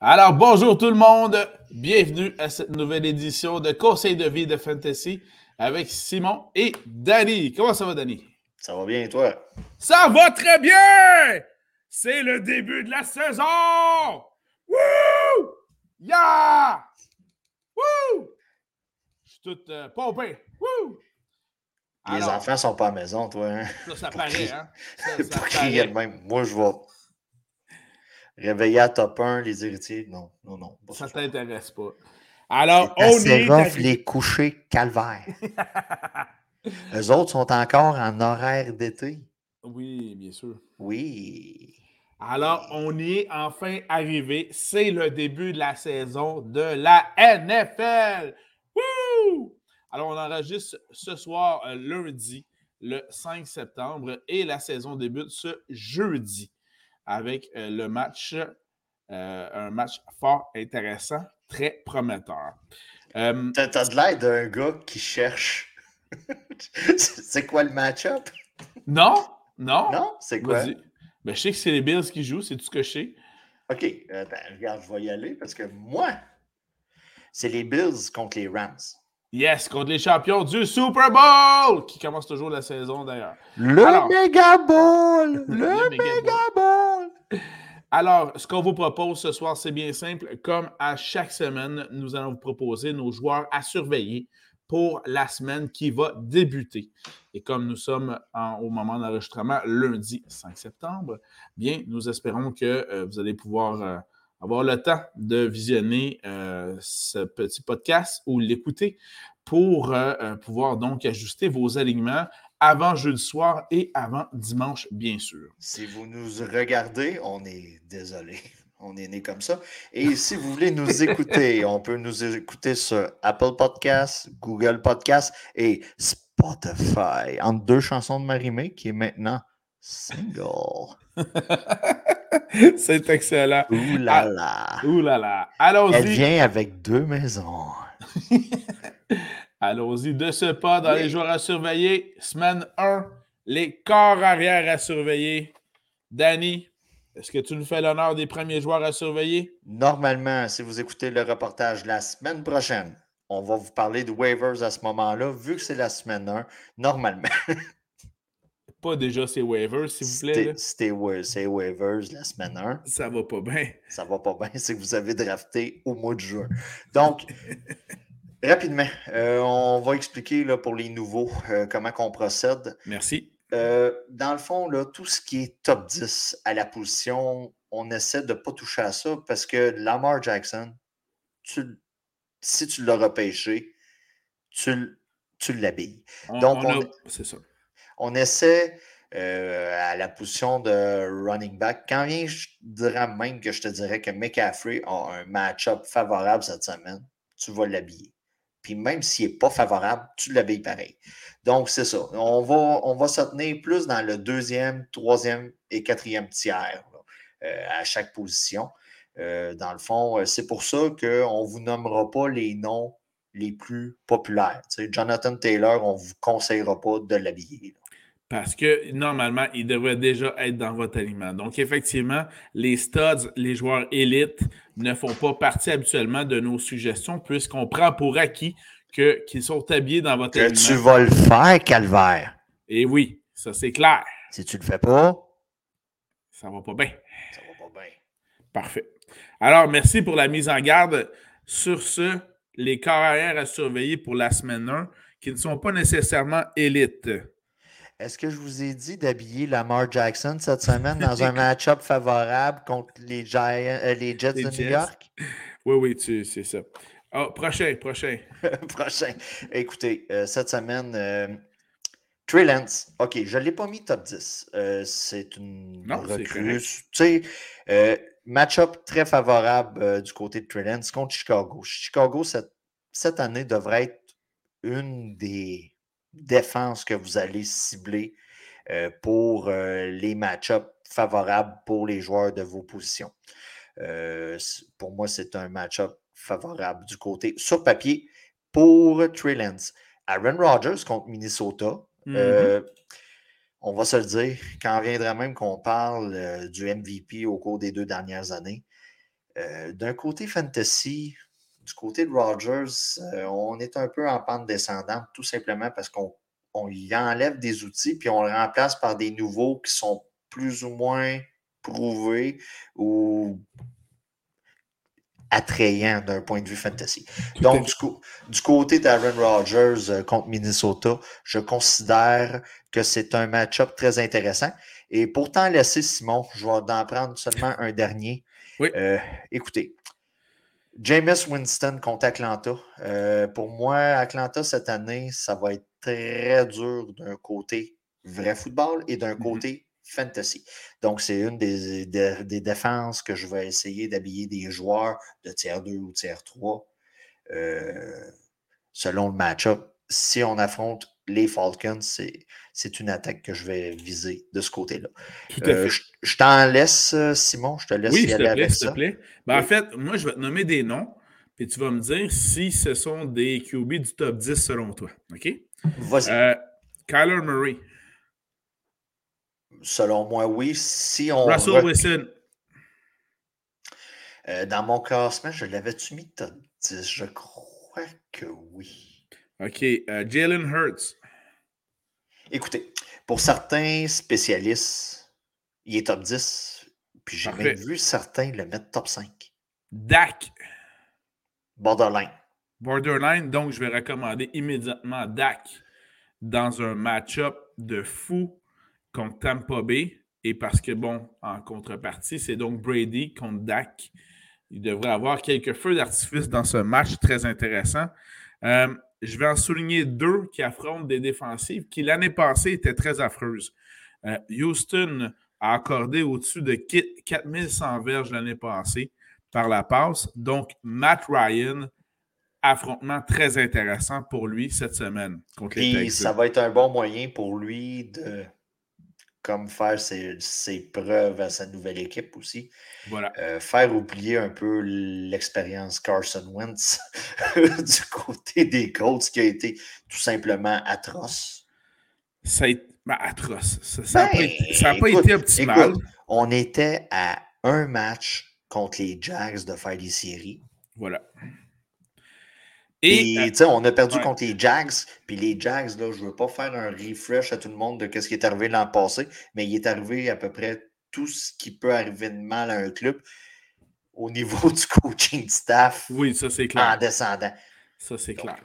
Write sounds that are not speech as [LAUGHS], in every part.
Alors, bonjour tout le monde. Bienvenue à cette nouvelle édition de Conseil de vie de Fantasy avec Simon et Danny. Comment ça va, Danny? Ça va bien, toi? Ça va très bien! C'est le début de la saison! Wouh! Yeah! Wouh! Je suis tout euh, pompé. Wouh! Les enfants sont pas à la maison, toi. Hein? Ça, ça paraît, hein? Ça, [LAUGHS] ça pour crier même. Moi, je vais réveiller à top 1 les héritiers. Non, non, non. Ça ne t'intéresse pas. Alors, on est. rough, les coucher calvaire. [LAUGHS] Eux autres sont encore en horaire d'été. Oui, bien sûr. Oui. Alors, on y est enfin arrivé. C'est le début de la saison de la NFL. Wouh! Alors, on enregistre ce soir, euh, lundi, le 5 septembre, et la saison débute ce jeudi avec euh, le match, euh, un match fort intéressant, très prometteur. T'as de l'air d'un gars qui cherche. [LAUGHS] c'est quoi le match-up? Non, non. Non, c'est quoi? Ben, je sais que c'est les Bills qui jouent, c'est tout ce que je sais? OK, regarde, je vais y aller parce que moi, c'est les Bills contre les Rams. Yes, contre les champions du Super Bowl, qui commence toujours la saison d'ailleurs. Le Mega Bowl! [LAUGHS] Le, Mega Bowl! Alors, ce qu'on vous propose ce soir, c'est bien simple. Comme à chaque semaine, nous allons vous proposer nos joueurs à surveiller pour la semaine qui va débuter. Et comme nous sommes au moment d'enregistrement lundi 5 septembre, bien, nous espérons que euh, vous allez pouvoir euh, avoir le temps de visionner euh, ce petit podcast ou l'écouter pour pouvoir donc ajuster vos alignements avant jeudi soir et avant dimanche, bien sûr. Si vous nous regardez, on est désolé. [LAUGHS] On est né comme ça. Et si vous voulez nous [LAUGHS] écouter, on peut nous écouter sur Apple Podcasts, Google Podcasts et Spotify, entre deux chansons de Marimé qui est maintenant single. [LAUGHS] C'est excellent. Ouh là ah, là. Ouh là là. Allons-y. Elle vient avec deux maisons. Allons-y de ce pas dans les joueurs à surveiller. Semaine 1, les corps arrière à surveiller. Danny, est-ce que tu nous fais l'honneur des premiers joueurs à surveiller? Normalement, si vous écoutez le reportage la semaine prochaine, on va vous parler de waivers à ce moment-là, vu que c'est la semaine 1, normalement. [LAUGHS] pas déjà ces waivers, s'il vous plaît. C'était waivers la semaine 1. Ça va pas bien. Ça va pas bien, c'est que vous avez drafté au mois de juin. Donc, [LAUGHS] rapidement, euh, on va expliquer là, pour les nouveaux euh, comment on procède. Merci. Euh, dans le fond, là, tout ce qui est top 10 à la position, on essaie de ne pas toucher à ça parce que Lamar Jackson, si tu l'as repêché, tu, tu l'habilles. Donc, c'est ça on essaie à la position de running back. Quand vient, je dirais même que je te dirais que McCaffrey a un match-up favorable cette semaine, tu vas l'habiller. Puis même s'il n'est pas favorable, tu l'habilles pareil. Donc, c'est ça. On va, on va se tenir plus dans le deuxième, troisième et quatrième tiers euh, à chaque position. Euh, dans le fond, c'est pour ça qu'on ne vous nommera pas les noms les plus populaires. Jonathan Taylor, on ne vous conseillera pas de l'habiller. Parce que normalement, il devrait déjà être dans votre aliment. Donc, effectivement, les studs, les joueurs élites, ne font pas partie habituellement de nos suggestions puisqu'on prend pour acquis qu'ils sont habillés dans votre aliment. Que tu vas le faire, Calvaire. Et oui, ça c'est clair. Si tu ne le fais pas, ça va pas bien. Ça va pas bien. Parfait. Alors, merci pour la mise en garde. Sur ce, les carrières à surveiller pour la semaine 1 qui ne sont pas nécessairement élites. Est-ce que je vous ai dit d'habiller Lamar Jackson cette semaine dans un [LAUGHS] match-up favorable contre les, euh, les Jets de New York? Oui, oui, c'est ça. Oh, prochain, prochain. [LAUGHS] prochain. Écoutez, euh, cette semaine, euh, Trey Lance, OK, je ne l'ai pas mis top 10. c'est une non, recrue. Tu sais, match-up très favorable du côté de Trey Lance contre Chicago. Chicago, cette, cette année, devrait être une des défense que vous allez cibler euh, pour euh, les match-ups favorables pour les joueurs de vos positions. Euh, pour moi, c'est un match-up favorable du côté sur papier pour Trey Lance. Aaron Rodgers contre Minnesota. Mm-hmm. on va se le dire, quand viendra même qu'on parle du MVP au cours des deux dernières années, D'un côté fantasy, du côté de Rogers, on est un peu en pente descendante, tout simplement parce qu'on on y enlève des outils, puis on le remplace par des nouveaux qui sont plus ou moins prouvés ou attrayants d'un point de vue fantasy. Donc, du, coup, du côté d'Aaron Rodgers euh, contre Minnesota, je considère que c'est un match-up très intéressant. Et pourtant, laisser Simon, je vais en prendre seulement un dernier. Oui. Euh, écoutez, Jameis Winston contre Atlanta. Euh, pour moi, Atlanta cette année, ça va être très dur d'un côté vrai football et d'un mmh côté fantasy. Donc, c'est une des, des, défenses que je vais essayer d'habiller des joueurs de tiers 2 ou tiers 3 euh, selon le match-up. Si on affronte les Falcons, c'est une attaque que je vais viser de ce côté-là. Euh, je, t'en laisse, Simon, je te laisse y aller avec ça. Te plaît. Ben, En fait, moi, je vais te nommer des noms, puis tu vas me dire si ce sont des QB du top 10 selon toi. OK? Vas-y. Euh, Kyler Murray. Selon moi, oui. Si on Russell Wilson. Euh, dans mon classement, je l'avais-tu mis top 10? Je crois que oui. OK. Euh, Jalen Hurts. Écoutez, pour certains spécialistes, il est top 10. Puis j'ai même vu certains le mettre top 5. Dak. Borderline. Borderline, donc je vais recommander immédiatement Dak dans un match-up de fou contre Tampa Bay. Et parce que, bon, en contrepartie, c'est donc Brady contre Dak. Il devrait avoir quelques feux d'artifice dans ce match très intéressant. Euh, je vais en souligner deux qui affrontent des défensives qui, l'année passée, étaient très affreuses. Euh, Houston a accordé au-dessus de 4100 verges l'année passée par la passe. Donc, Matt Ryan affrontement très intéressant pour lui cette semaine contre les Ça va être un bon moyen pour lui de comme faire ses, preuves à sa nouvelle équipe aussi. Voilà. Euh, faire oublier un peu l'expérience Carson Wentz [LAUGHS] du côté des Colts qui a été tout simplement atroce. Ça a été ben, atroce. Ça n'a pas, ben, été optimal. on était à un match contre les Jags de faire des séries. Voilà. Et, euh, on a perdu contre les Jags. Puis les Jags, là, je ne veux pas faire un refresh à tout le monde de ce qui est arrivé l'an passé, mais il est arrivé à peu près tout ce qui peut arriver de mal à un club au [LAUGHS] niveau du coaching staff. Oui, ça c'est clair. En descendant. Ça c'est clair.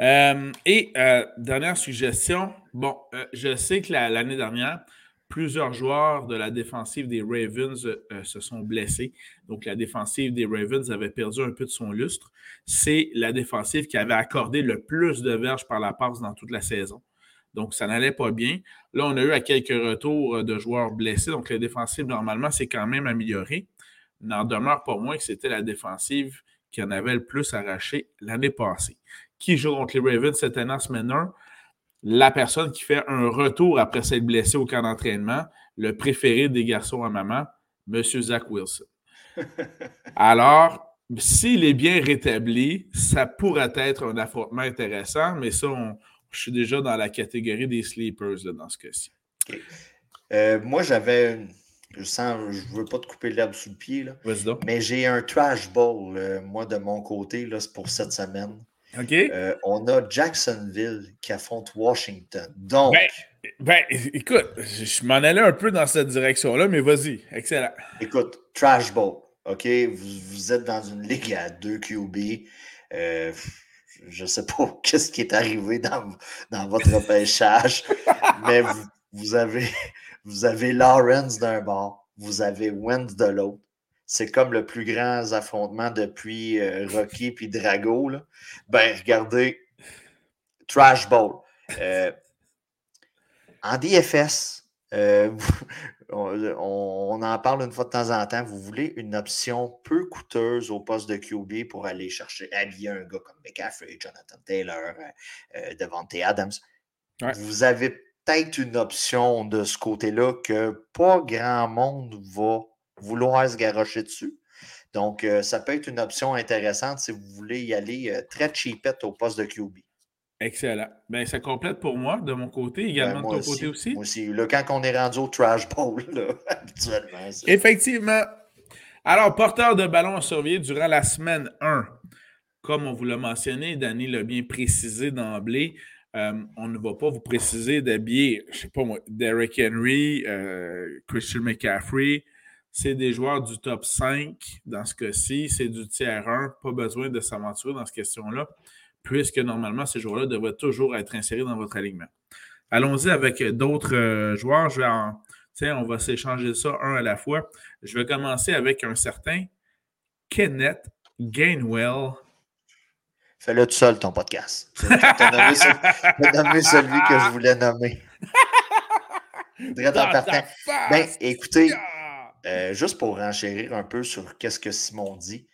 Euh, et euh, dernière suggestion. Bon, je sais que l'année dernière, plusieurs joueurs de la défensive des Ravens euh, se sont blessés. Donc, la défensive des Ravens avait perdu un peu de son lustre. C'est la défensive qui avait accordé le plus de verges par la passe dans toute la saison. Donc, ça n'allait pas bien. Là, on a eu à quelques retours euh, de joueurs blessés. Donc, la défensive, normalement, s'est quand même améliorée. N'en demeure pas moins que c'était la défensive qui en avait le plus arraché l'année passée. Qui joue contre les Ravens cette année en semaine 1? La personne qui fait un retour après s'être blessé au camp d'entraînement, le préféré des garçons à maman, M. Zach Wilson. [LAUGHS] Alors, s'il est bien rétabli, ça pourrait être un affrontement intéressant, mais ça, je suis déjà dans la catégorie des sleepers dans ce cas-ci. Euh, moi, j'avais. Je sens, je veux pas te couper l'herbe sous le pied, là, mais j'ai un trash ball, euh, moi, de mon côté, là, pour cette semaine. Euh, on a Jacksonville qui affronte Washington. Donc. Ben, ben écoute, je m'en allais un peu dans cette direction-là, mais vas-y. Excellent. Écoute, Trash Bowl. OK? Vous, êtes dans une ligue à deux QB. Euh, je ne sais pas [LAUGHS] qu'est-ce qui est arrivé dans, dans votre [LAUGHS] pêchage, mais vous, avez, vous avez Lawrence d'un bord, vous avez Wentz de l'autre c'est comme le plus grand affrontement depuis euh, Rocky puis Drago. Là. Ben, regardez, Trash Bowl. Euh, en DFS, euh, [LAUGHS] on, en parle une fois de temps en temps. Vous voulez une option peu coûteuse au poste de QB pour aller chercher, habiller un gars comme McCaffrey, Jonathan Taylor, Devante Adams. Vous avez peut-être une option de ce côté-là que pas grand monde va vouloir se garrocher dessus. Donc, euh, ça peut être une option intéressante si vous voulez y aller euh, très cheapette au poste de QB. Excellent. Bien, ça complète pour moi, de mon côté, également ben, de ton côté aussi. Moi aussi. Là, quand on est rendu au trash bowl, là, [LAUGHS] habituellement. Effectivement. Alors, porteur de ballon à surveiller durant la semaine 1. Comme on vous l'a mentionné, Danny l'a bien précisé d'emblée, euh, on ne va pas vous préciser d'habiller, je ne sais pas moi, Derek Henry, Christian McCaffrey. C'est des joueurs du top 5 dans ce cas-ci. C'est du tiers 1. Pas besoin de s'aventurer dans cette question-là, puisque normalement, ces joueurs-là devraient toujours être insérés dans votre alignement. Allons-y avec d'autres euh, joueurs. Je vais en, Tiens, on va s'échanger ça un à la fois. Je vais commencer avec un certain Kenneth Gainwell. Fais-le tout seul, ton podcast. Je vais nommer celui que je voulais nommer. [LAUGHS] Ben, écoutez, euh, juste pour renchérir un peu sur qu'est-ce que Simon dit,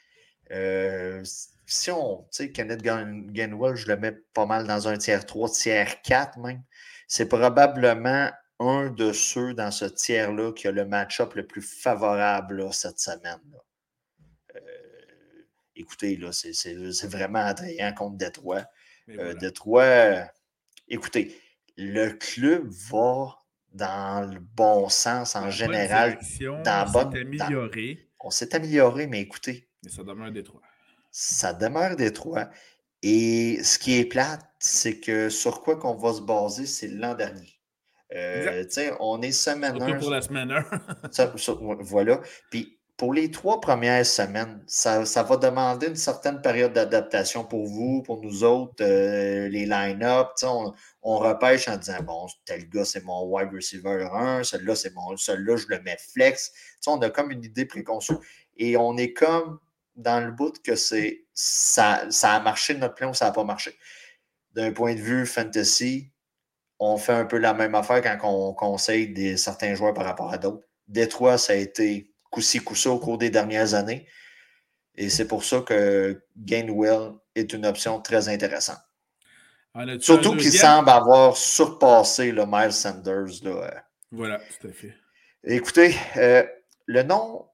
euh, si on, tu sais, Kenneth Gainwell, je le mets pas mal dans un tiers 3, tiers 4 même. C'est probablement un de ceux dans ce tiers-là qui a le match-up le plus favorable cette semaine. Euh, écoutez, là, c'est, vraiment attrayant contre Détroit. Euh, Détroit, écoutez, le club va dans le bon sens en général. Dans on s'est amélioré. on s'est amélioré, mais écoutez. Mais ça demeure Détroit. Ça demeure Détroit. Et ce qui est plate, c'est que sur quoi qu'on va se baser, c'est l'an dernier. Euh, on est semaine Surtout pour la semaine 1. [LAUGHS] voilà. Puis pour les trois premières semaines, ça, va demander une certaine période d'adaptation pour vous, pour nous autres, euh, les line-up. On, on, repêche en disant bon, tel gars, c'est mon wide receiver 1, celui-là, c'est mon celui-là, je le mets flex. on a comme une idée préconçue. Et on est comme dans le bout que c'est ça, ça a marché de notre plan ou ça n'a pas marché. D'un point de vue fantasy, on fait un peu la même affaire quand on conseille des, certains joueurs par rapport à d'autres. Détroit, ça a été coup-ci, coup au cours des dernières années. Et c'est pour ça que Gainwell est une option très intéressante. Surtout qu'il semble avoir surpassé le Miles Sanders. Là. Voilà, tout à fait. Écoutez, euh, le nom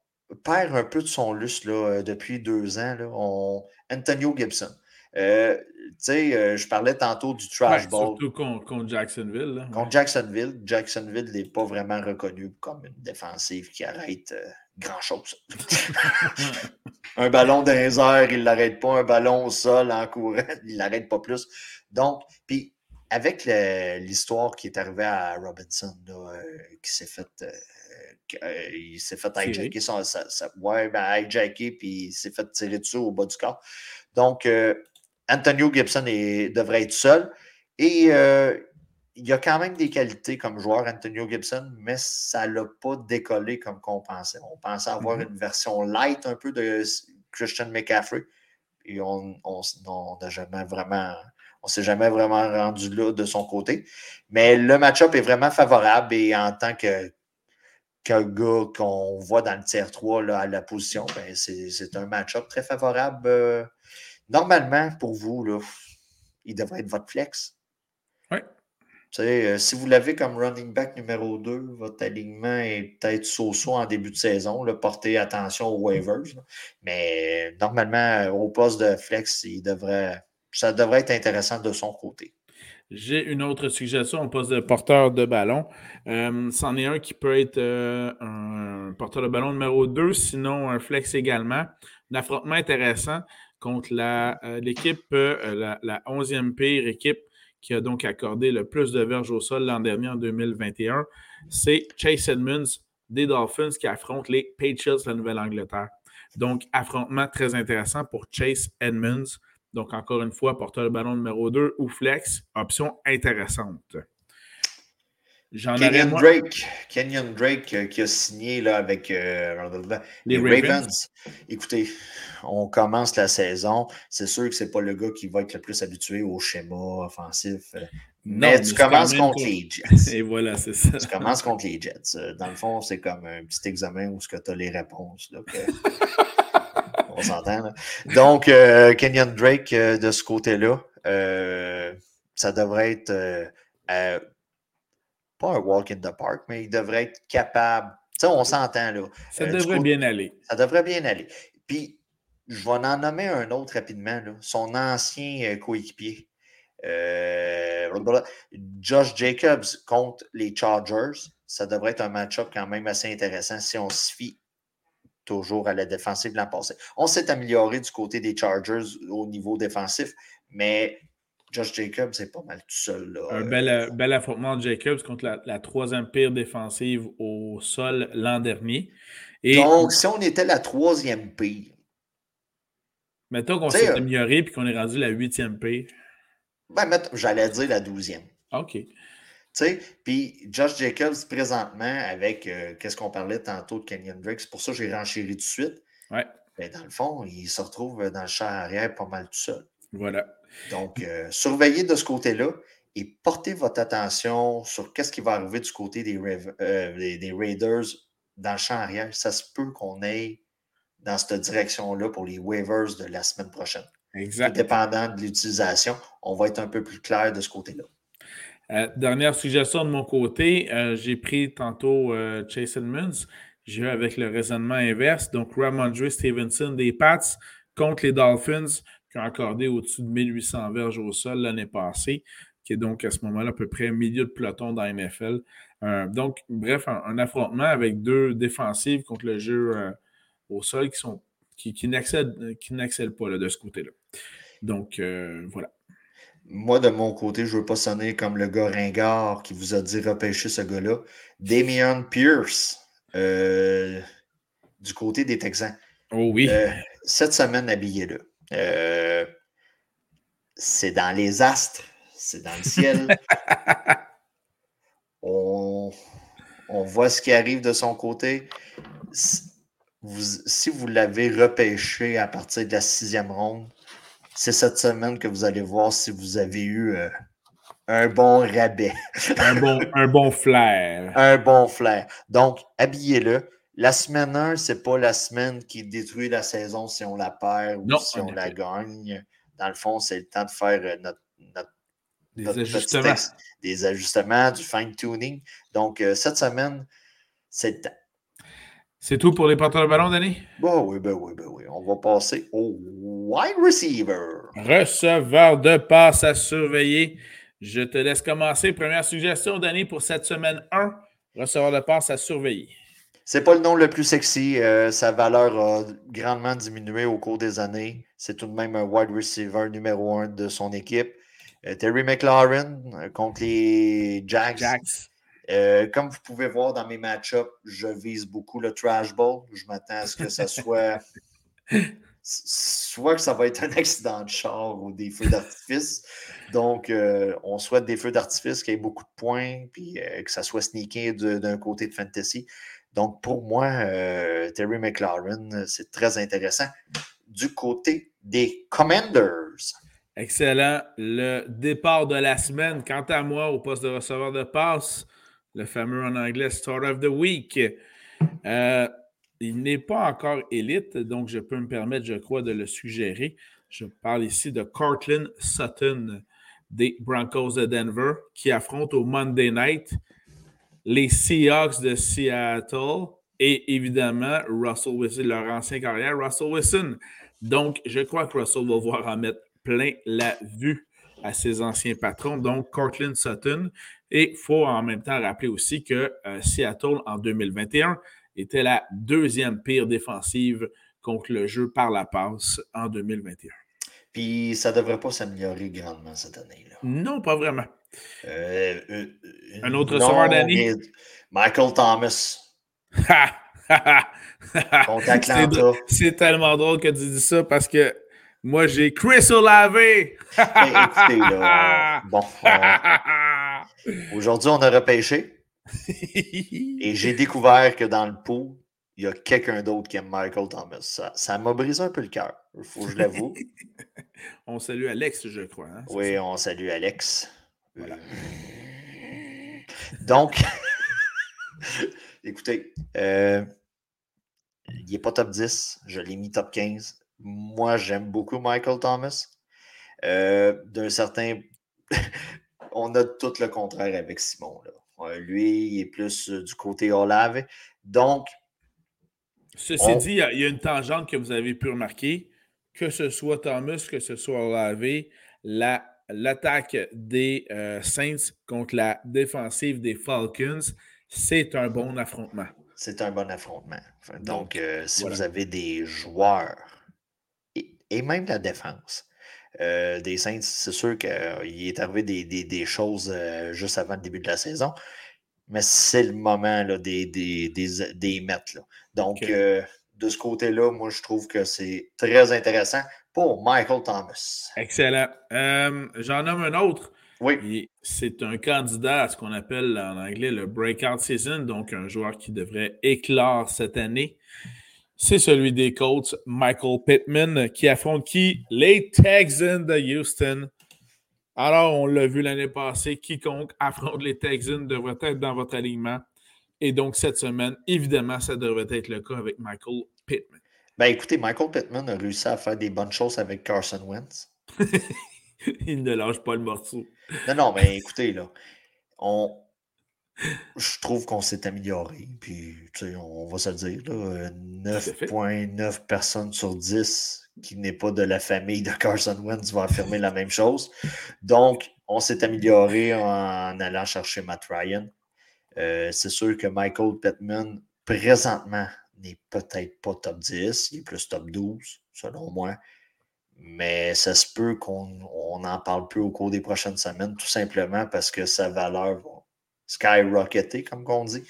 perd un peu de son lustre là, euh, depuis deux ans. Là. Antonio Gibson. Euh, tu sais, euh, je parlais tantôt du trash ball. Surtout contre, Jacksonville. Contre Jacksonville. Jacksonville n'est pas vraiment reconnu comme une défensive qui arrête euh, grand-chose. [LAUGHS] un ballon les airs, il ne l'arrête pas. Un ballon au sol en courant, [LAUGHS] il ne l'arrête pas plus. Donc, puis avec l'histoire qui est arrivée à Robinson, qui s'est fait. il s'est fait hijacker son. ouais, ben, hijacker, puis il s'est fait tirer dessus au bas du corps. Donc, Antonio Gibson devrait être seul. Et euh, il y a quand même des qualités comme joueur, Antonio Gibson, mais ça ne l'a pas décollé comme qu'on pensait. On pensait avoir mm-hmm. une version light un peu de Christian McCaffrey. Et on n'a jamais vraiment. On s'est jamais vraiment rendu là de son côté. Mais le match-up est vraiment favorable et en tant que, gars qu'on voit dans le tiers 3 là, à la position, ben c'est un match-up très favorable. Euh, normalement, pour vous, là, il devrait être votre flex. Oui. Euh, si vous l'avez comme running back numéro 2, votre alignement est peut-être so-so en début de saison. Là, portez attention aux waivers. Mais normalement, euh, au poste de flex, il devrait, ça devrait être intéressant de son côté. J'ai une autre suggestion au poste de porteur de ballon. Euh, c'en est un qui peut être un porteur de ballon numéro 2, sinon un flex également. Un affrontement intéressant contre euh, l'équipe, euh, la, 11e pire équipe qui a donc accordé le plus de verges au sol l'an dernier en 2021. C'est Chase Edmonds des Dolphins qui affrontent les Patriots de la Nouvelle-Angleterre. Donc, affrontement très intéressant pour Chase Edmonds. Donc, encore une fois, porteur de ballon numéro 2 ou flex, option intéressante. Kenyon Drake, Kenyon Drake euh, qui a signé là, avec euh, les, Ravens. Écoutez, on commence la saison. C'est sûr que ce n'est pas le gars qui va être le plus habitué au schéma offensif. Euh, mais tu commences contre les [LAUGHS] Jets. Et voilà, c'est ça. Tu commences contre les Jets. Dans le fond, c'est comme un petit examen où tu as les réponses. [LAUGHS] on s'entend. Donc, Kenyon Drake, de ce côté-là, ça devrait être pas un walk in the park, mais il devrait être capable. Tu sais, on s'entend là. Ça euh, devrait bien aller. Ça devrait bien aller. Puis, je vais en nommer un autre rapidement, là. son ancien euh, coéquipier. Euh, Josh Jacobs contre les Chargers. Ça devrait être un match-up quand même assez intéressant si on se fie toujours à la défensive l'an passé. On s'est amélioré du côté des Chargers au niveau défensif, mais Josh Jacobs c'est pas mal tout seul. Un bel, bel, affrontement de Jacobs contre la, troisième pire défensive au sol l'an dernier. Donc, si on était la troisième pire. Mettons qu'on s'est amélioré et qu'on est rendu la huitième pire. Ben, j'allais dire la douzième. OK. Puis Josh Jacobs, présentement, avec euh, qu'est-ce qu'on parlait tantôt de Kenyon Drake, c'est pour ça que j'ai renchéri tout de suite. Ouais. Ben, dans le fond, il se retrouve dans le champ arrière pas mal tout seul. Voilà. Donc, euh, surveillez de ce côté-là et portez votre attention sur qu'est-ce qui va arriver du côté des, euh, des, Raiders dans le champ arrière. Ça se peut qu'on aille dans cette direction-là pour les waivers de la semaine prochaine. Exact. Dépendant de l'utilisation, on va être un peu plus clair de ce côté-là. Euh, dernière suggestion de mon côté, euh, j'ai pris tantôt euh, Chase Edmonds. J'ai eu avec le raisonnement inverse. Donc, Ramondre Stevenson des Pats contre les Dolphins qui accordé au-dessus de 1800 verges au sol l'année passée, qui est donc à ce moment-là à peu près milieu de peloton dans la NFL. donc, bref, un, affrontement avec deux défensives contre le jeu au sol qui sont qui, qui n'accèdent pas là, de ce côté-là. Donc, voilà. Moi, de mon côté, je ne veux pas sonner comme le gars ringard qui vous a dit repêcher ce gars-là. Damian Pierce, euh, du côté des Texans. Oh oui. Euh, cette semaine, habillé-le. Euh, c'est dans les astres, c'est dans le ciel. [LAUGHS] on, voit ce qui arrive de son côté. si vous l'avez repêché à partir de la sixième ronde, c'est cette semaine que vous allez voir si vous avez eu euh, un bon rabais. un, bon, un bon flair. Un bon flair. Donc, habillez-le. La semaine 1, ce n'est pas la semaine qui détruit la saison si on la perd ou si on la gagne. Dans le fond, c'est le temps de faire euh, notre, des ajustements. des ajustements, du fine-tuning. Donc, euh, cette semaine, c'est le temps. C'est tout pour les porteurs de ballon, Danny? Ben oui, ben oui, ben oui. On va passer au wide receiver. Receveur de passe à surveiller. Je te laisse commencer. Première suggestion, Danny, pour cette semaine 1. Receveur de passe à surveiller. C'est pas le nom le plus sexy. Euh, sa valeur a grandement diminué au cours des années. C'est tout de même un wide receiver numéro 1 de son équipe. Euh, Terry McLaurin euh, contre les Jacks. Jacks. Euh, comme vous pouvez voir dans mes match-ups, je vise beaucoup le trash ball. Je m'attends à ce que ça [LAUGHS] soit soit que ça va être un accident de char ou des feux d'artifice. Donc, euh, on souhaite des feux d'artifice qui aient beaucoup de points, puis euh, que ça soit sneaké d'un côté de fantasy. Donc, pour moi, Terry McLaurin, c'est très intéressant. Du côté des Commanders. Excellent. Le départ de la semaine, quant à moi, au poste de receveur de passe, le fameux en anglais Start of the Week. Euh, il n'est pas encore élite, donc je peux me permettre, je crois, de le suggérer. Je parle ici de Cortland Sutton des Broncos de Denver qui affrontent au Monday Night les Seahawks de Seattle et évidemment Russell Wilson, leur ancien carrière, Russell Wilson. Donc, je crois que Russell va voir en mettre plein la vue à ses anciens patrons, donc Cortland Sutton. Et il faut en même temps rappeler aussi que euh, Seattle, en 2021, était la deuxième pire défensive contre le jeu par la passe en 2021. Puis ça ne devrait pas s'améliorer grandement cette année-là. Non, pas vraiment. Euh, euh, Un autre soir d'année. Michael Thomas. [LAUGHS] C'est tellement drôle que tu dis ça parce que moi, j'ai Chris Olave. [LAUGHS] écoutez, là, [LAUGHS] bon. Aujourd'hui, on a repêché. et j'ai découvert que dans le pot, il y a quelqu'un d'autre qui aime Michael Thomas. Ça, m'a brisé un peu le cœur, il faut que je l'avoue. on salue Alex, je crois. Hein, oui, on salue Alex. Voilà. Donc, [LAUGHS] [LAUGHS] écoutez, euh, il n'est pas top 10, je l'ai mis top 15. Moi, j'aime beaucoup Michael Thomas. Euh, d'un certain. [LAUGHS] on a tout le contraire avec Simon. Là. lui, il est plus euh, du côté Olave. Donc. Ceci dit, il y, a une tangente que vous avez pu remarquer. Que ce soit Thomas, que ce soit Olave, l'attaque des euh, Saints contre la défensive des Falcons, c'est un bon affrontement. C'est un bon affrontement. Donc, euh, si vous avez des joueurs et, même la défense euh, des Saints, c'est sûr qu'il est arrivé des, choses juste avant le début de la saison, mais c'est le moment là, des, des, des, Là. Donc, de ce côté-là, moi, je trouve que c'est très intéressant pour Michael Thomas. Excellent. J'en nomme un autre. Oui. C'est un candidat à ce qu'on appelle en anglais le breakout season, donc un joueur qui devrait éclore cette année. C'est celui des Colts, Michael Pittman, qui affronte qui? Les Texans de Houston. Alors, on l'a vu l'année passée, quiconque affronte les Texans devrait être dans votre alignement. Et donc, cette semaine, évidemment, ça devrait être le cas avec Michael Pittman. Ben écoutez, Michael Pittman a réussi à faire des bonnes choses avec Carson Wentz. [LAUGHS] Il ne lâche pas le morceau. Non, non, mais écoutez, là, on... je trouve qu'on s'est amélioré. Puis, tu sais, on va se le dire, 9,9 personnes sur 10 qui n'est pas de la famille de Carson Wentz va affirmer la même chose. Donc, on s'est amélioré en allant chercher Matt Ryan. Euh, c'est sûr que Michael Pittman, présentement, n'est peut-être pas top 10, il est plus top 12, selon moi mais ça se peut qu'on n'en parle plus au cours des prochaines semaines, tout simplement parce que sa valeur va skyrocketer, comme on dit.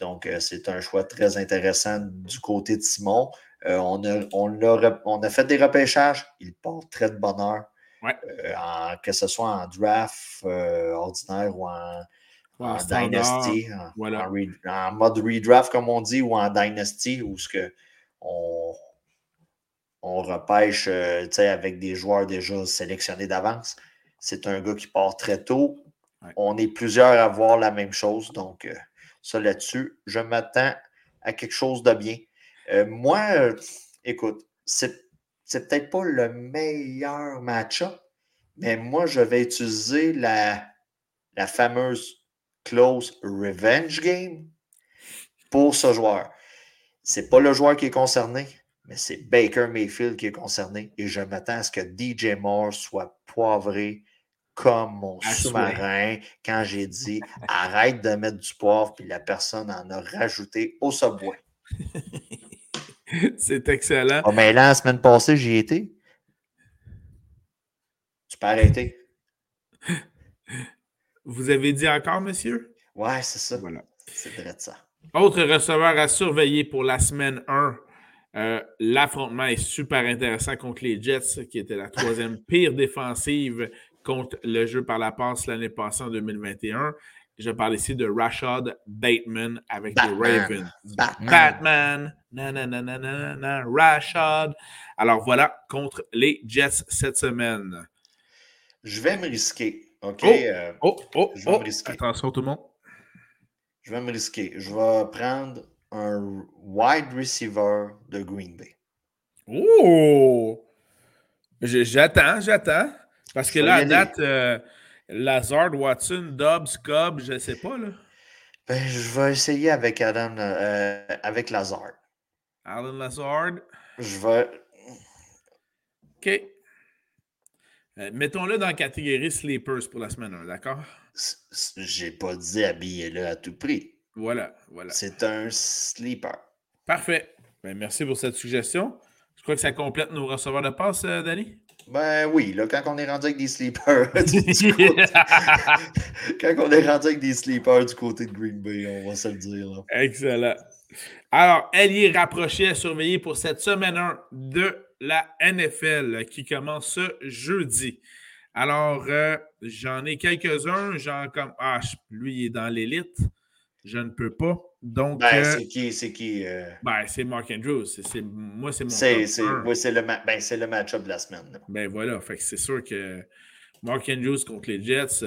Donc, euh, c'est un choix très intéressant du côté de Simon. Euh, on, a, on, a, fait des repêchages. Il porte très de bonheur. Euh, que ce soit en draft ordinaire ou en, Dynasty, en, mode redraft, comme on dit, ou en Dynasty, où ce que on, on repêche euh, avec des joueurs déjà sélectionnés d'avance. C'est un gars qui part très tôt. On est plusieurs à voir la même chose. Donc, euh, ça là-dessus, je m'attends à quelque chose de bien. Euh, moi, écoute, c'est, c'est peut-être pas le meilleur match-up, mais moi, je vais utiliser la, la fameuse close revenge game pour ce joueur. C'est pas le joueur qui est concerné, mais c'est Baker Mayfield qui est concerné et je m'attends à ce que DJ Moore soit poivré comme mon sous-marin quand j'ai dit [LAUGHS] arrête de mettre du poivre, puis la personne en a rajouté au subway. [LAUGHS] c'est excellent. Oh, mais là, la semaine passée, j'y étais. Tu peux arrêter. Vous avez dit encore, monsieur? Ouais, c'est ça. Voilà. C'est vrai de ça. Autre receveur à surveiller pour la semaine 1. Euh, l'affrontement est super intéressant contre les Jets, qui était la [LAUGHS] troisième pire défensive contre le jeu par la passe l'année passée en 2021. Je parle ici de Rashad Bateman avec les Ravens. Batman. Batman. Rashad. Alors voilà, contre les Jets cette semaine. Je vais me risquer. OK? Oh, euh, oh, oh, je vais me oh. risquer. Attention tout le monde. Je vais me risquer. Je vais prendre un wide receiver de Green Bay. Oh! J'attends, j'attends. Parce que là, à date, euh, Lazard, Watson, Dobbs, Cobb, je ne sais pas. Là. Ben, je vais essayer avec Adam, euh, avec Lazard. Alan Lazard. Je vais. OK. Euh, mettons-le dans la catégorie sleepers pour la semaine 1, d'accord? J'ai pas dit habiller-le à tout prix. Voilà, voilà. C'est un sleeper. Parfait. Ben, merci pour cette suggestion. Je crois que ça complète nos receveurs de passe, euh, Danny. Ben oui, là, quand on est rendu avec des sleepers, [LAUGHS] [LAUGHS] [LAUGHS] quand on est rendu avec des sleepers du côté de Green Bay, on va se le dire. Excellent. Alors, est rapprochée à surveiller pour cette semaine 1 de la NFL qui commence ce jeudi. Alors, euh, j'en ai quelques-uns. Genre comme, ah, lui, il est dans l'élite je ne peux pas. Donc, ben, euh, c'est qui? C'est qui? Euh? Ben, c'est Mark Andrews. moi, c'est mon C'est le, ben, le match-up de la semaine. Ben voilà. Fait c'est sûr que Mark Andrews contre les Jets,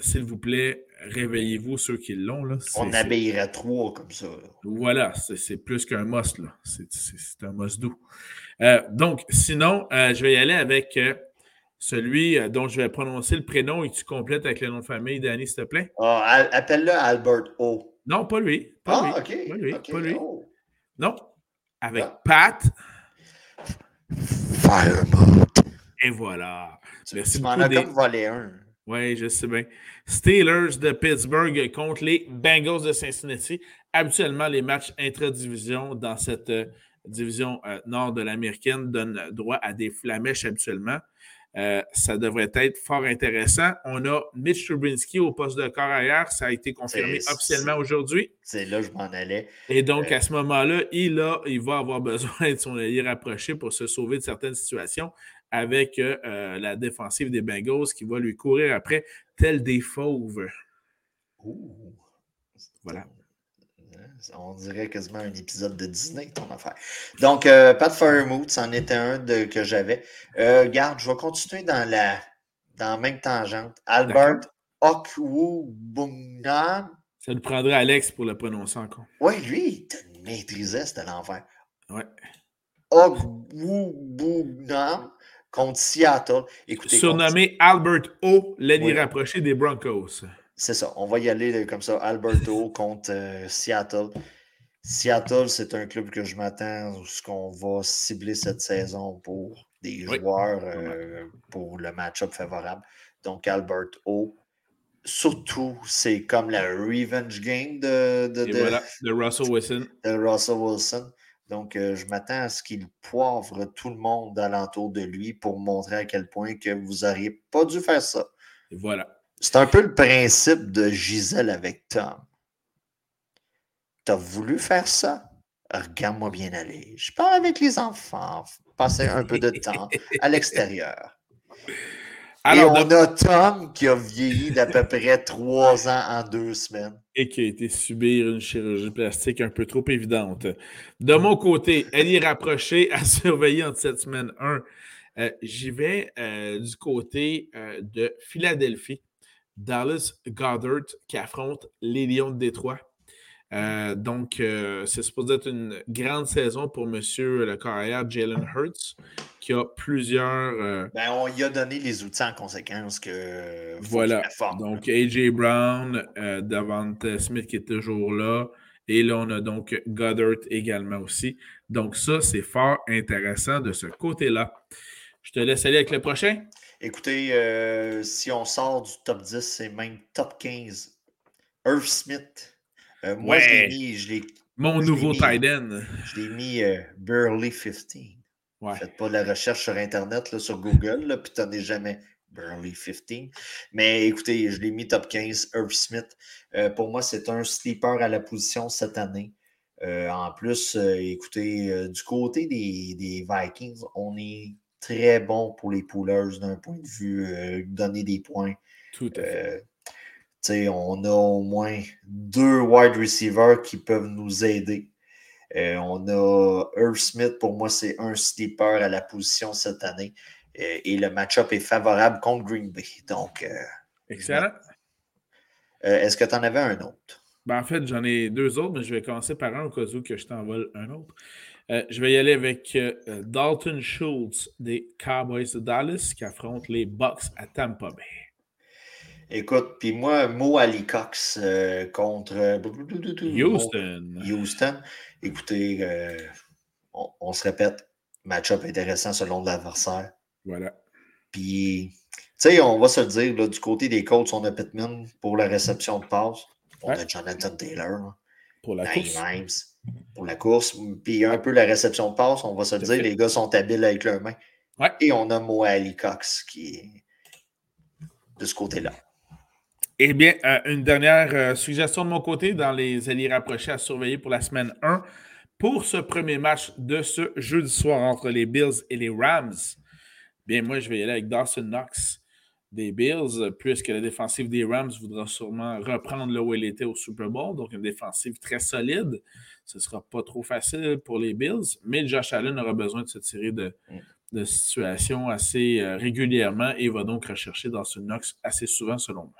s'il vous plaît, réveillez-vous ceux qui l'ont. On habillerait trois comme ça. Voilà. C'est plus qu'un must. C'est un must doux. Donc, sinon, je vais y aller avec celui euh, dont je vais prononcer le prénom et tu complètes avec le nom de famille, Danny, s'il te plaît? Ah, appelle-le Albert O. Non, pas lui. ah, OK. Pas lui. Pas lui. Oh. Non. Avec ah. Pat. Fire mode. Et voilà. Tu, m'en as comme volé un. Oui, je sais bien. Steelers de Pittsburgh contre les Bengals de Cincinnati. Habituellement, les matchs intra-division dans cette euh, division euh, nord de l'américaine donnent droit à des flamèches habituellement. Euh, ça devrait être fort intéressant. On a Mitch Trubinsky au poste de corps arrière. Ça a été confirmé officiellement aujourd'hui. C'est là que je m'en allais. Et donc, à ce moment-là, il, il va avoir [LAUGHS] besoin de son allié rapproché pour se sauver de certaines situations avec euh, la défensive des Bengals qui va lui courir après, tel des fauves. Voilà. On dirait quasiment un épisode de Disney, ton affaire. Donc, euh, Pat Firemood, c'en était un de, que j'avais. Euh, garde, je vais continuer dans la, dans même tangente. Albert Okwubungnam. Ça nous prendrait Alex pour le prononcer encore. Oui, lui, il te maîtrisait, c'était l'enfer. Oui. Okwubungnam contre Seattle. Écoutez, Surnommé Albert O, l'année rapproché des Broncos. C'est ça. On va y aller comme ça. Albert O [LAUGHS] contre euh, Seattle. Seattle, c'est un club que je m'attends où ce qu'on va cibler cette saison pour des joueurs euh, pour le match-up favorable. Donc, Albert O. Surtout, c'est comme la revenge game de, de, de Russell [LAUGHS] Wilson. De Russell Wilson. Donc, euh, je m'attends à ce qu'il poivre tout le monde alentour de lui pour montrer à quel point que vous n'auriez pas dû faire ça. Et voilà. C'est un peu le principe de Gisèle avec Tom. Tu as voulu faire ça? Regarde-moi bien aller. Je parle avec les enfants, passer un peu de temps à l'extérieur. Alors, Et on a Tom qui a vieilli d'à peu près trois ans en deux semaines. Et qui a été subir une chirurgie plastique un peu trop évidente. De mon côté, elle est rapprochée à surveiller en cette semaine 1. Euh, j'y vais euh, du côté euh, de Philadelphie. Dallas Goddard qui affronte les Lions de Détroit. Euh, donc, euh, c'est supposé être une grande saison pour monsieur le carrière Jalen Hurts, qui a plusieurs. Euh, ben, on y a donné les outils en conséquence que. Voilà. donc, A.J. Brown, Davante Smith qui est toujours là. Et là, on a donc Goddard également aussi. Donc, ça, c'est fort intéressant de ce côté-là. Je te laisse aller avec le prochain. Écoutez, si on sort du top 10, c'est même top 15. Irv Smith euh, moi, je l'ai mis. Je Mon nouveau tight end. Je l'ai mis euh, Burley 15. Ouais. Faites pas de la recherche sur Internet, là, sur Google, là, puis tenez jamais Burley 15. Mais écoutez, je l'ai mis top 15, Irv Smith. Euh, pour moi, c'est un sleeper à la position cette année. en plus, écoutez, du côté des, des, Vikings, on est très bon pour les poolers d'un point de vue donner des points. Tout à fait on a au moins deux wide receivers qui peuvent nous aider. Euh, on a Irv Smith, pour moi, c'est un sleeper à la position cette année. Euh, et le match-up est favorable contre Green Bay. Donc, euh, Excellent. Est-ce que tu en avais un autre? Ben, en fait, j'en ai deux autres, mais je vais commencer par un au cas où que je t'envole un autre. Je vais y aller avec Dalton Schultz des Cowboys de Dallas qui affrontent les Bucks à Tampa Bay. Écoute, puis moi, Mo Ali Cox euh, contre euh, Houston. Houston. Écoutez, euh, on, se répète, match-up intéressant selon l'adversaire. Voilà. Puis, tu sais, on va se le dire, là, du côté des Colts, on a Pittman pour la réception de passe. On a Jonathan Taylor. pour la course. Pour la course. Puis un peu la réception de passe, on va se le dire, les gars sont habiles avec leurs mains. Et on a Mo Ali Cox qui est de ce côté-là. Eh bien, euh, une dernière euh, suggestion de mon côté dans les alliés rapprochés à surveiller pour la semaine 1. Pour ce premier match de ce jeudi soir entre les Bills et les Rams, bien, moi, je vais y aller avec Dawson Knox des Bills, puisque la défensive des Rams voudra sûrement reprendre là où elle était au Super Bowl, donc une défensive très solide. Ce ne sera pas trop facile pour les Bills, mais Josh Allen aura besoin de se tirer de, situations assez euh, régulièrement et va donc rechercher Dawson Knox assez souvent, selon moi.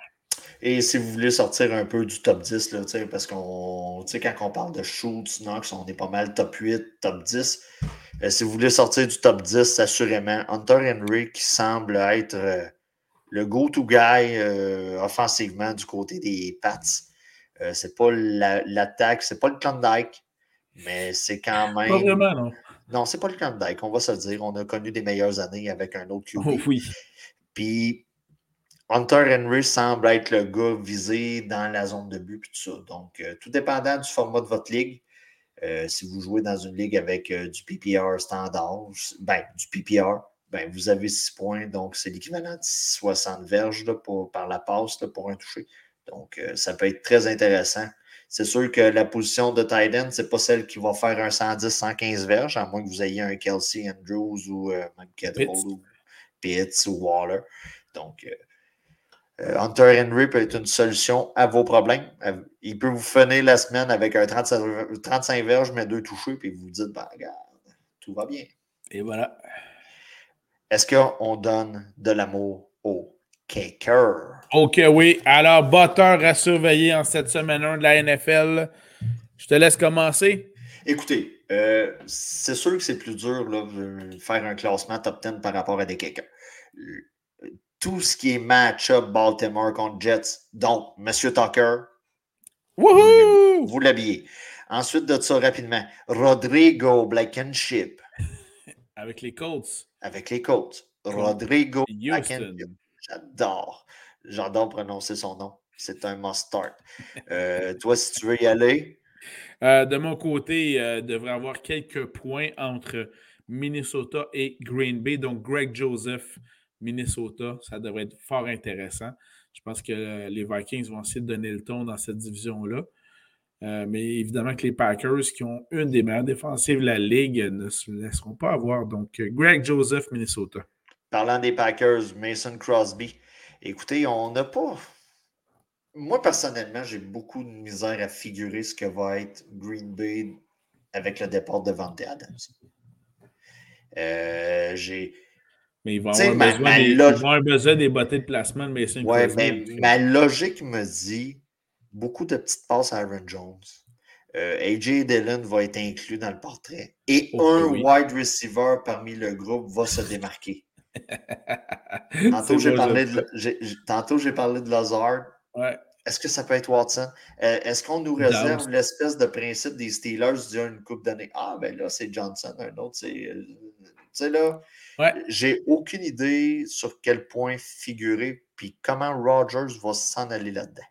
Et si vous voulez sortir un peu du top 10, là, parce qu'on quand on parle de shoot, Knox, on est pas mal top 8, top 10. Euh, si vous voulez sortir du top 10, assurément, Hunter Henry qui semble être euh, le go-to guy euh, offensivement du côté des Pats. c'est pas l'attaque, c'est pas le Klondike, mais c'est quand même. Pas vraiment, non. Non, c'est pas le Klondike, on va se le dire. On a connu des meilleures années avec un autre QB. Oh, oui. Puis Hunter Henry semble être le gars visé dans la zone de but et tout ça. Donc, euh, tout dépendant du format de votre ligue. Euh, si vous jouez dans une ligue avec euh, du PPR standard, ben, du PPR, ben, vous avez 6 points. Donc, c'est l'équivalent de 60 verges pour, par la passe pour un toucher. Donc, ça peut être très intéressant. C'est sûr que la position de tight end, ce n'est pas celle qui va faire un 110-115 verges, à moins que vous ayez un Kelsey Andrews ou même Kettle ou Pitts ou Waller. Donc, euh, Hunter Henry peut être une solution à vos problèmes. Euh, il peut vous finir la semaine avec un 35, verges, mais deux touchés, puis vous vous dites, ben, regarde, tout va bien. Et voilà. Est-ce qu'on donne de l'amour au kicker? OK, oui. Alors, batteur à surveiller en cette semaine 1 de la NFL. Je te laisse commencer. Écoutez, euh, c'est sûr que c'est plus dur de faire un classement top 10 par rapport à des kickers tout ce qui est match-up Baltimore contre Jets. Donc, M. Tucker, vous l'habillez. Ensuite de ça, rapidement, Rodrigo Blankenship. [LAUGHS] Avec les Colts. Avec les Colts. Rodrigo. J'adore. J'adore prononcer son nom. C'est un must-start. Euh, [LAUGHS] toi, si tu veux y aller? Euh, de mon côté, il euh, devrait avoir quelques points entre Minnesota et Green Bay. Donc, Greg Joseph Minnesota. Ça devrait être fort intéressant. Je pense que les Vikings vont essayer de donner le ton dans cette division-là. Euh, mais évidemment que les Packers, qui ont une des meilleures défensives de la Ligue, ne se laisseront pas avoir. Donc, euh, Greg Joseph, Minnesota. Parlant des Packers, Mason Crosby. Écoutez, on n'a pas. Moi, personnellement, j'ai beaucoup de misère à figurer ce que va être Green Bay avec le départ de Van Adams. Euh, j'ai mais ils vont, avoir besoin, des, bottes de placement de Mason Ouais, mais ma logique me dit beaucoup de petites passes à Aaron Jones. Euh, AJ Dillon va être inclus dans le portrait. Et un wide receiver parmi le groupe va se démarquer. [LAUGHS] Tantôt, j'ai parlé, de, parlé de Lazard. Ouais. Est-ce que ça peut être Watson? Euh, est-ce qu'on nous réserve l'espèce de principe des Steelers d'une coupe d'année? Ah, ben là, c'est Johnson, un autre, c'est. Euh, tu sais, là, j'ai aucune idée sur quel point figurer, puis comment Rogers va s'en aller là-dedans.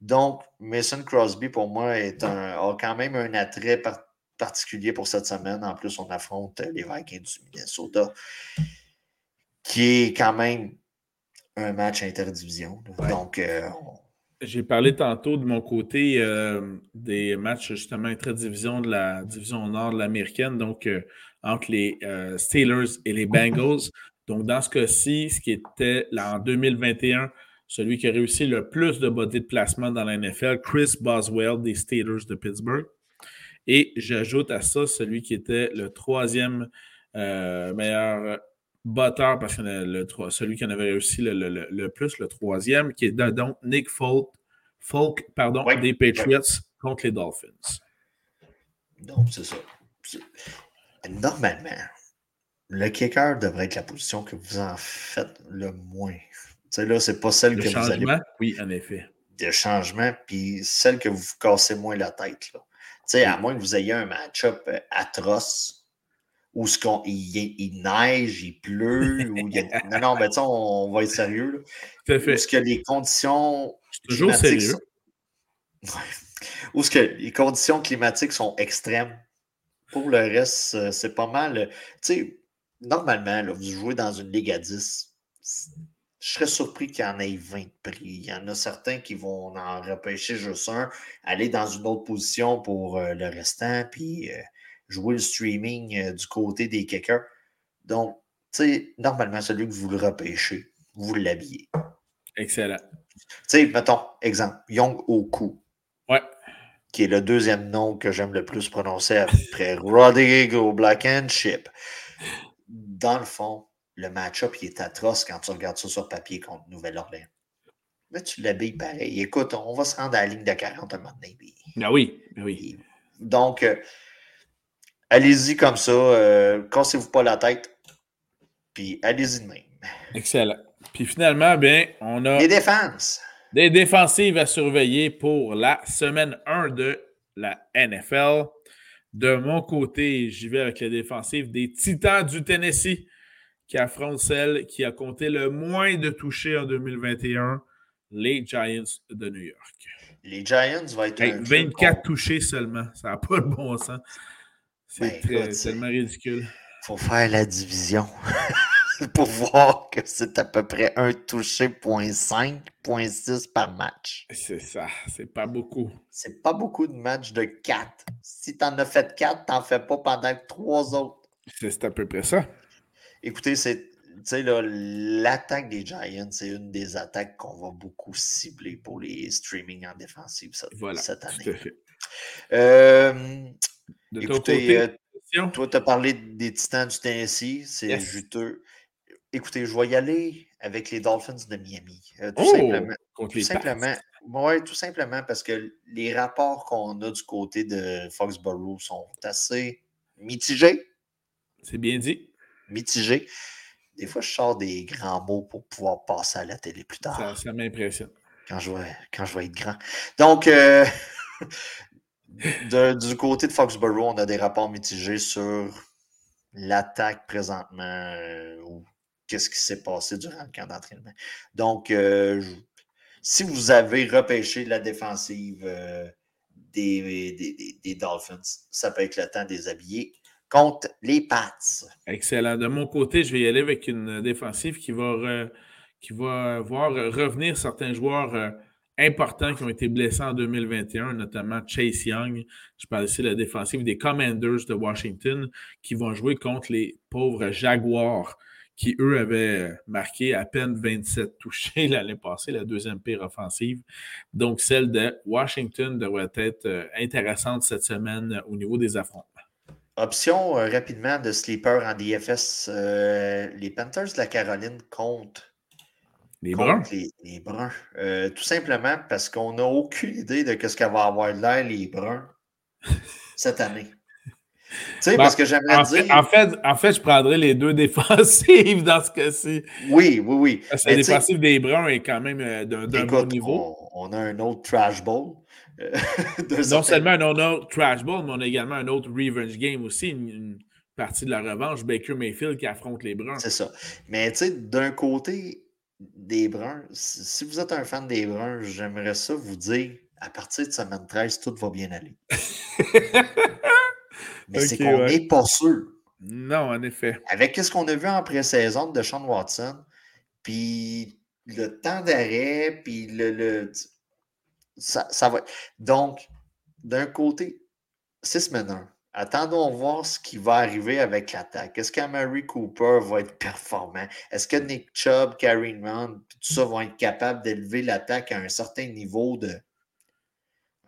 Donc, Mason Crosby, pour moi, est un, a quand même un attrait particulier pour cette semaine. En plus, on affronte les Vikings du Minnesota, qui est quand même un match interdivision. Donc, euh, j'ai parlé tantôt de mon côté euh, des matchs justement interdivision de la division nord de l'américaine, donc euh, entre les Steelers et les Bengals. [LAUGHS] Donc, dans ce cas-ci, ce qui était là, en 2021, celui qui a réussi le plus de body de placement dans la NFL, Chris Boswell des Steelers de Pittsburgh. Et j'ajoute à ça celui qui était le troisième meilleur batteur, parce que le, celui qui en avait réussi le, plus, le troisième, qui est donc Nick Folk, Folk pardon, des Patriots contre les Dolphins. Donc, c'est ça. Normalement, le kicker devrait être la position que vous en faites le moins. Sais, là, c'est pas celle que vous allez. Oui, en effet. De changement, puis celle que vous vous cassez moins la tête. Là. Tu sais, à moins que vous ayez un match-up euh, atroce où ce qu'on, il, neige, il pleut, ou il y a... [LAUGHS] non, non, mais tu on, va être sérieux. Là. Ce que les conditions. toujours sérieux. Sont... [LAUGHS] Où ce que les conditions climatiques sont extrêmes. Pour le reste, c'est pas mal. Tu sais, normalement, là, vous jouez dans une ligue à 10. Je serais surpris qu'il y en ait 20 prix. Il y en a certains qui vont en repêcher juste un, aller dans une autre position pour euh, le restant, puis euh, jouer le streaming euh, du côté des kickers. Donc, tu sais, normalement, celui que vous le repêchez, vous l'habillez. Excellent. Tu sais, mettons, exemple, Young Oku. Ouais. Qui est le deuxième nom que j'aime le plus prononcer après [LAUGHS] Rodrigo Blankenship. Dans le fond, le match-up, il est atroce quand tu regardes ça sur papier contre Nouvelle-Orléans. Mais tu l'habilles pareil. Écoute, on va se rendre à la ligne de 40 à un moment donné. Ah oui, ben oui. Donc, euh, allez-y comme ça, euh, cassez-vous pas la tête, puis allez-y de même. Excellent. Puis finalement, bien, on a. Des défenses. Des défensives à surveiller pour la semaine 1 de la NFL. De mon côté, j'y vais avec la défensive des Titans du Tennessee qui affronte celle qui a compté le moins de touchés en 2021, les Giants de New York. Les Giants vont être. 24 touchés seulement. Ça n'a pas de bon sens. C'est ben, tellement ridicule. Il faut faire la division [LAUGHS] pour voir que c'est à peu près un touché, 0.5, 0.6 par match. C'est ça. C'est pas beaucoup. C'est pas beaucoup de matchs de 4. Si tu en as fait 4, tu n'en fais pas pendant 3 autres. C'est à peu près ça. Écoutez, c'est l'attaque des Giants, c'est une des attaques qu'on va beaucoup cibler pour les streaming en défensive cette, année. Euh, écoutez, euh, toi, tu as parlé des Titans du Tennessee, c'est juteux. Écoutez, je vais y aller avec les Dolphins de Miami. Euh, tout oh, simplement. Tout simplement, ouais, tout simplement parce que les rapports qu'on a du côté de Foxborough sont assez mitigés. C'est bien dit. Mitigés des fois, je sors des grands mots pour pouvoir passer à la télé plus tard. Ça, m'impressionne. Quand je, vais, quand je vais être grand. Donc, euh, [LAUGHS] du côté de Foxborough, on a des rapports mitigés sur l'attaque présentement euh, ou qu'est-ce qui s'est passé durant le camp d'entraînement. Donc, euh, si vous avez repêché la défensive des, des, des, Dolphins, ça peut être le temps de les habiller contre les Pats. Excellent. De mon côté, je vais y aller avec une défensive qui va, voir revenir certains joueurs euh, importants qui ont été blessés en 2021, notamment Chase Young. Je parle ici de la défensive des Commanders de Washington qui vont jouer contre les pauvres Jaguars qui, eux, avaient marqué à peine 27 touchés [LAUGHS] l'année passée, la deuxième pire offensive. Donc, celle de Washington devrait être euh, intéressante cette semaine au niveau des affrontements. Option euh, rapidement de sleeper en DFS. Euh, les Panthers de la Caroline comptent les Bruns. Les, Bruns. Euh, tout simplement parce qu'on n'a aucune idée de ce qu'elle va avoir l'air, les Bruns, [LAUGHS] cette année. Tu sais, ben, parce que j'aimerais dire. en, fait, en fait, je prendrais les deux [LAUGHS] défensives dans ce cas-ci. Oui, oui, oui. Parce que la défensive des Bruns est quand même d'un bon niveau. On, on, a un autre trash ball. [LAUGHS] non seulement un autre trash ball, mais on a également un autre revenge game aussi, une, partie de la revanche, Baker Mayfield qui affronte les Bruns. C'est ça. Mais tu sais, d'un côté des Bruns, si vous êtes un fan des Bruns, j'aimerais ça vous dire, à partir de semaine 13, tout va bien aller. [LAUGHS] mais c'est qu'on n'est pas sûr. Non, en effet. Avec ce qu'on a vu en pré-saison de Sean Watson, puis le temps d'arrêt, puis le ça, va. Donc, d'un côté, six meneurs. Attendons voir ce qui va arriver avec l'attaque. Est-ce qu'Amari Cooper va être performant? Est-ce que Nick Chubb, Karen Run, tout ça vont être capables d'élever l'attaque à un certain niveau de.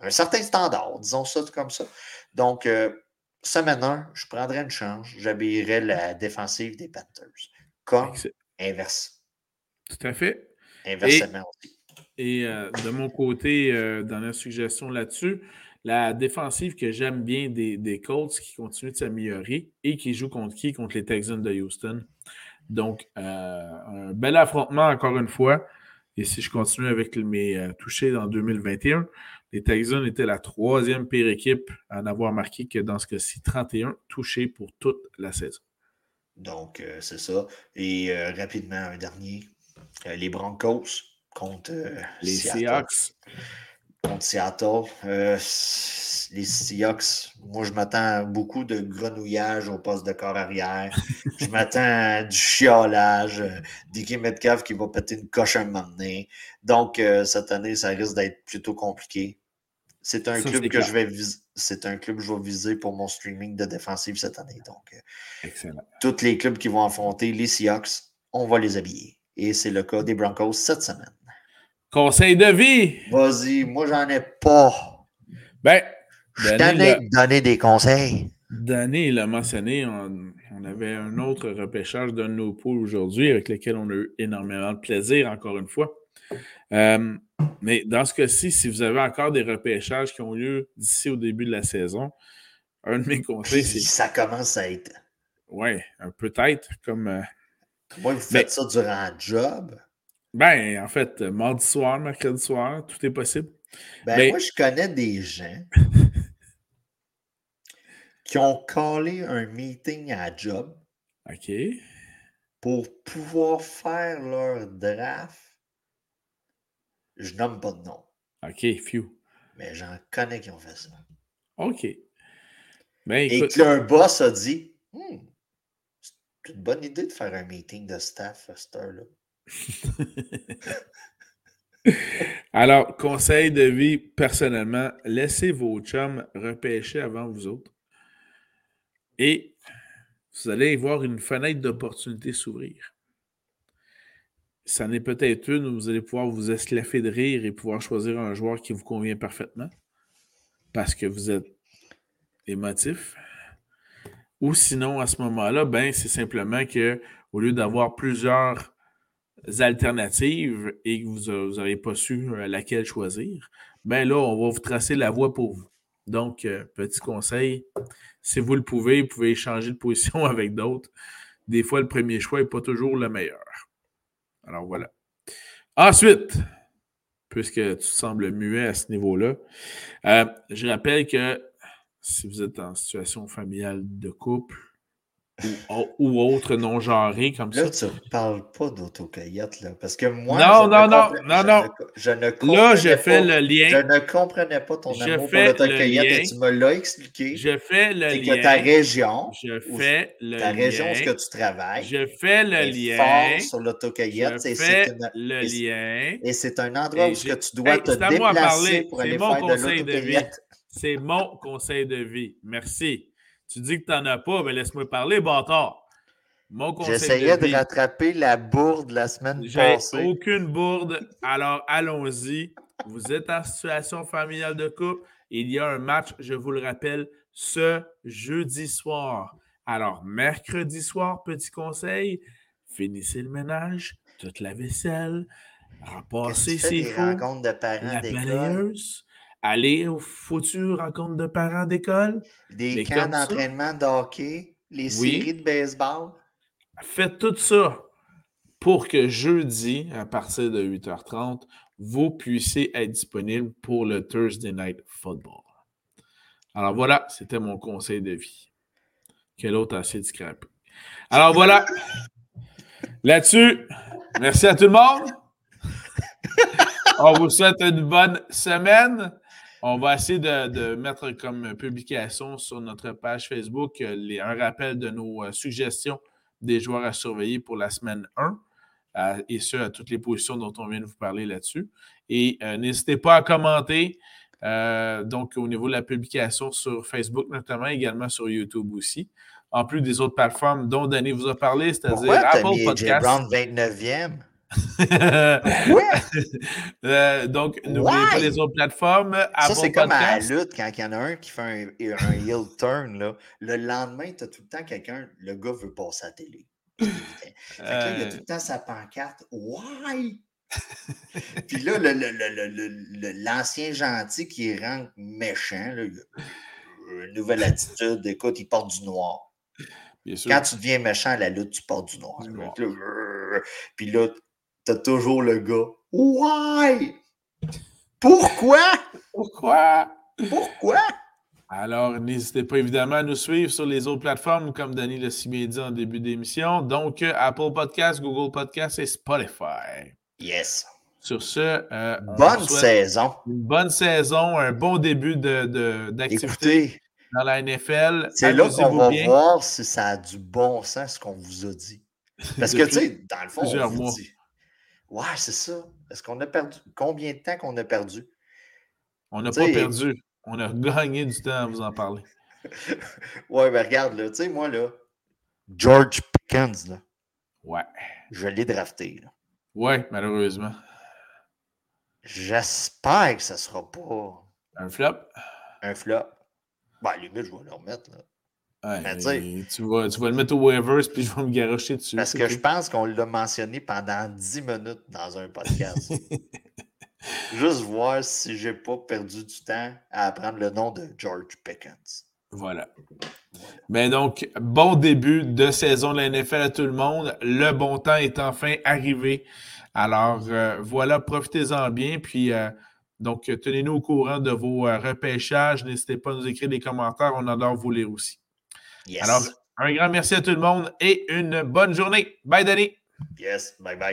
un certain standard, disons ça comme ça? Donc, euh, semaine 1, je prendrais une chance. J'habillerais la défensive des Panthers. Comme inverse. Tout à fait. Inversement aussi. Et euh, de mon côté, euh, dans la suggestion là-dessus, la défensive que j'aime bien des, Colts qui continue de s'améliorer et qui joue contre qui? Contre les Texans de Houston. Donc, euh, un bel affrontement encore une fois. Et si je continue avec mes touchés en 2021, les Texans étaient la troisième pire équipe à n'avoir marqué que dans ce cas-ci 31 touchés pour toute la saison. Donc, c'est ça. Et rapidement, un dernier. les Broncos contre euh, les Seahawks. Contre Seattle. Euh, les Seahawks, moi, je m'attends beaucoup de grenouillage au poste de corps arrière. je [LAUGHS] m'attends à du chiolage, euh, Dicky Metcalf qui va péter une coche un moment donné. Donc, cette année, ça risque d'être plutôt compliqué. C'est un club que je vais viser. C'est un club que je vais viser pour mon streaming de défensive cette année. Donc, Excellent. tous les clubs qui vont affronter les Seahawks, on va les habiller. Et c'est le cas des Broncos cette semaine. Conseil de vie. Vas-y, moi, j'en ai pas. Ben, je donner des conseils. Danny l'a mentionné, on, avait un autre repêchage de nos poules aujourd'hui avec lequel on a eu énormément de plaisir, encore une fois. Euh, mais dans ce cas-ci, si vous avez encore des repêchages qui ont lieu d'ici au début de la saison, un de mes conseils, c'est. Ça commence à être. Oui, peut-être comme. Euh, Moi, vous faites ça durant un job. Ben, en fait, mardi soir, mercredi soir, tout est possible. Ben, moi, je connais des gens [LAUGHS] qui ont collé un meeting à job. OK. pour pouvoir faire leur draft, je nomme pas de nom. OK, few. Mais j'en connais qui ont fait ça. OK. Ben, Et que leur boss a dit hmm, c'est une bonne idée de faire un meeting de staff à cette heure-là. [LAUGHS] Alors, conseil de vie, personnellement, laissez vos chums repêcher avant vous autres. Et vous allez voir une fenêtre d'opportunité s'ouvrir. Ça n'est peut-être une où vous allez pouvoir vous esclaffer de rire et pouvoir choisir un joueur qui vous convient parfaitement parce que vous êtes émotif. Ou sinon, à ce moment-là, ben, c'est simplement que au lieu d'avoir plusieurs alternatives et que vous n'avez pas su euh, laquelle choisir, ben là, on va vous tracer la voie pour vous. Donc, euh, petit conseil, si vous le pouvez, vous pouvez changer de position [LAUGHS] avec d'autres. Des fois, le premier choix n'est pas toujours le meilleur. Alors voilà. Ensuite, puisque tu sembles muet à ce niveau-là, euh, je rappelle que si vous êtes en situation familiale de couple, ou, autre non-genré comme ça. Là, tu ne parles pas d'autocoyote, là. Parce que moi. Non, non, non, non, non. Je ne Là, je fais le lien. Je ne comprenais pas ton amour pour l'autocoyote et tu me l'as expliqué. Je fais le lien. C'est que ta région. Je fais le ta région où que tu travailles. Je fais le lien. fort sur l'autocoyote. Je fais le lien. Et c'est un endroit où que tu dois te déplacer pour aller faire de l'autocoyote. C'est mon conseil de vie. Merci. Tu dis que tu n'en as pas, mais laisse-moi parler, bâtard. Mon J'essayais de, rattraper la bourde la semaine passée. aucune bourde. Alors, allons-y. Vous êtes en situation familiale de couple. Il y a un match, je vous le rappelle, ce jeudi soir. Alors, mercredi soir, petit conseil, finissez le ménage, toute la vaisselle, repassez ses de parents d'école? Aller aux futures rencontres de parents d'école. Des camps d'entraînement de hockey, les séries de baseball. Faites tout ça pour que jeudi, à partir de 8h30, vous puissiez être disponible pour le Thursday Night Football. Alors voilà, c'était mon conseil de vie. Quel autre assez discret. Alors voilà. Là-dessus, merci à tout le monde. [LAUGHS] On vous souhaite une bonne semaine. On va essayer de, mettre comme publication sur notre page Facebook euh, un rappel de nos euh, suggestions des joueurs à surveiller pour la semaine 1, euh, et ce, à toutes les positions dont on vient de vous parler là-dessus. Et n'hésitez pas à commenter, donc au niveau de la publication sur Facebook notamment, également sur YouTube aussi. En plus des autres plateformes dont Danny vous a parlé, c'est-à-dire Apple Podcast. Brown 29e? [LAUGHS] Euh, donc, n'oubliez pas les autres plateformes. Ça, c'est comme à la lutte, quand il y en a un qui fait un, un heel turn, là, le lendemain, tu as tout le temps quelqu'un, le gars veut passer à la télé. il a tout le temps sa pancarte. Why? Puis là, l'ancien gentil qui rentre méchant, là, une nouvelle attitude, écoute, il porte du noir. Quand tu deviens méchant à la lutte, tu portes du noir. Puis là, t'as toujours le gars. Why? Pourquoi? Pourquoi? Pourquoi? Alors, n'hésitez pas évidemment à nous suivre sur les autres plateformes, comme Danny l'a si bien dit en début d'émission. Donc, euh, Apple Podcast, Google Podcast et Spotify. Yes. Sur ce, euh, bonne saison. Une bonne saison, un bon début d'activité de, dans la NFL. C'est là qu'on va voir si ça a du bon sens ce qu'on vous a dit. Parce que, [LAUGHS] tu sais, dans le fond, on vous dit, Ouais, c'est ça. Est-ce qu'on a perdu? Combien de temps qu'on a perdu? On n'a pas perdu. On a gagné du temps à vous en parler. [LAUGHS] ouais, mais regarde, là, tu sais, moi, là, George Pickens, là. Ouais. Je l'ai drafté, là. Ouais, malheureusement. J'espère que ça ne sera pas. Un flop? Un flop. Ben, limite, je vais le remettre, là tu, vas, tu vas le mettre au waivers puis je vais me garocher dessus. Parce que je pense qu'on l'a mentionné pendant 10 minutes dans un podcast. [LAUGHS] Juste voir si j'ai pas perdu du temps à apprendre le nom de George Pickens. Voilà. Mais donc, bon début de saison de la NFL à tout le monde. Le bon temps est enfin arrivé. Alors, euh, voilà, profitez-en bien. Puis, euh, donc, tenez-nous au courant de vos euh, repêchages. N'hésitez pas à nous écrire des commentaires. On adore vous lire aussi. Alors, Un grand merci à tout le monde et une bonne journée. Bye, Denis. Yes, bye bye.